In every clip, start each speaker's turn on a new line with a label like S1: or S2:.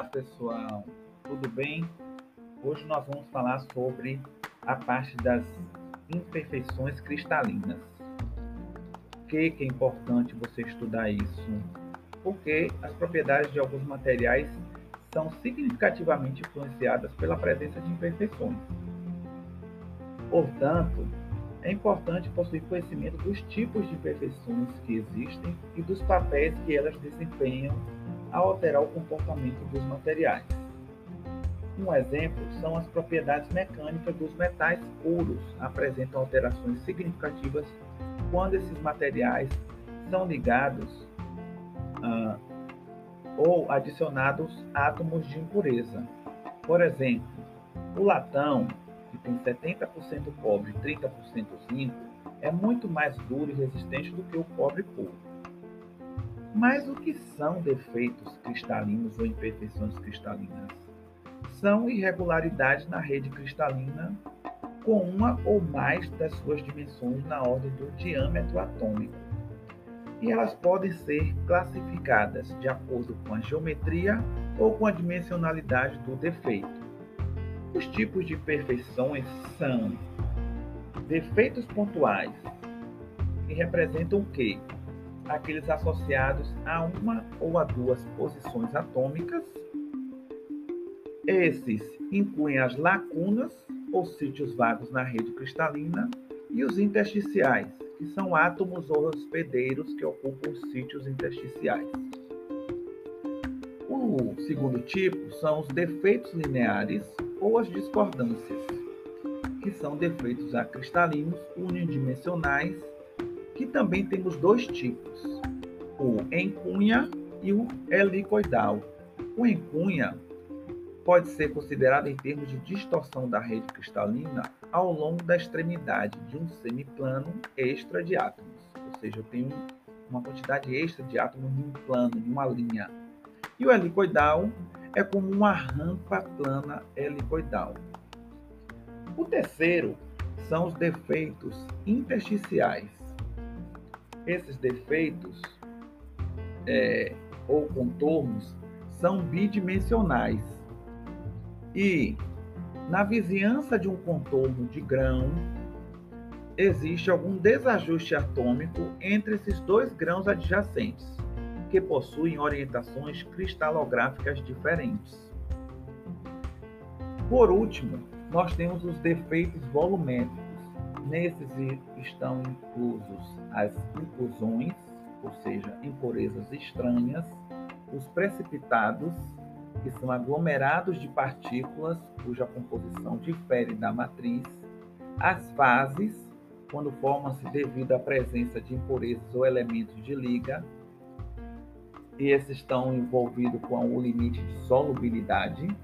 S1: Olá pessoal, tudo bem? Hoje nós vamos falar sobre a parte das imperfeições cristalinas. Por que, que é importante você estudar isso? Porque as propriedades de alguns materiais são significativamente influenciadas pela presença de imperfeições. Portanto, é importante possuir conhecimento dos tipos de imperfeições que existem e dos papéis que elas desempenham ao alterar o comportamento dos materiais. Um exemplo são as propriedades mecânicas dos metais puros, apresentam alterações significativas quando esses materiais são ligados ah, ou adicionados átomos de impureza. Por exemplo, o latão, que tem 70% cobre e 30% zinco, é muito mais duro e resistente do que o cobre puro. Mas o que são defeitos cristalinos ou imperfeições cristalinas? São irregularidades na rede cristalina com uma ou mais das suas dimensões na ordem do diâmetro atômico. E elas podem ser classificadas de acordo com a geometria ou com a dimensionalidade do defeito. Os tipos de imperfeições são defeitos pontuais, que representam o quê? Aqueles associados a uma ou a duas posições atômicas. Esses incluem as lacunas ou sítios vagos na rede cristalina e os intersticiais, que são átomos ou hospedeiros que ocupam os sítios intersticiais. O segundo tipo são os defeitos lineares ou as discordâncias, que são defeitos acristalinos unidimensionais que também temos dois tipos, o encunha e o helicoidal. O encunha pode ser considerado em termos de distorção da rede cristalina ao longo da extremidade de um semiplano extra de átomos, ou seja, eu tenho uma quantidade extra de átomos em um plano, em uma linha. E o helicoidal é como uma rampa plana helicoidal. O terceiro são os defeitos intersticiais esses defeitos é, ou contornos são bidimensionais e na vizinhança de um contorno de grão existe algum desajuste atômico entre esses dois grãos adjacentes, que possuem orientações cristalográficas diferentes. Por último, nós temos os defeitos volumétricos Nesses estão inclusos as inclusões, ou seja, impurezas estranhas, os precipitados, que são aglomerados de partículas cuja composição difere da matriz, as fases, quando formam-se devido à presença de impurezas ou elementos de liga, e esses estão envolvidos com o limite de solubilidade,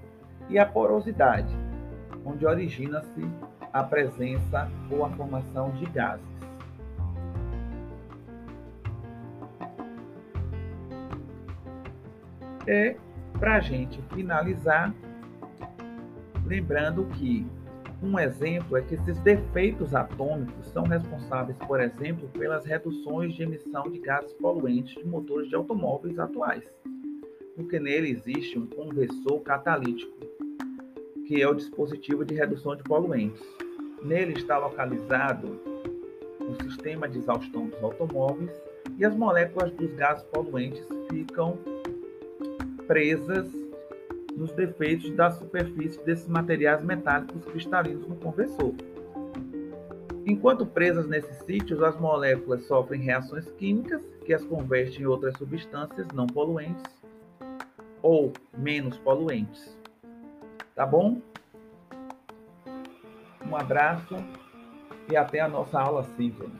S1: e a porosidade, onde origina-se a presença ou a formação de gases. E, para a gente finalizar, lembrando que um exemplo é que esses defeitos atômicos são responsáveis, por exemplo, pelas reduções de emissão de gases poluentes de motores de automóveis atuais, porque nele existe um conversor catalítico, que é o dispositivo de redução de poluentes. Nele está localizado o sistema de exaustão dos automóveis e as moléculas dos gases poluentes ficam presas nos defeitos da superfície desses materiais metálicos cristalinos no conversor. Enquanto presas nesses sítios, as moléculas sofrem reações químicas que as convertem em outras substâncias não poluentes ou menos poluentes. Tá bom? Um abraço e até a nossa aula 5.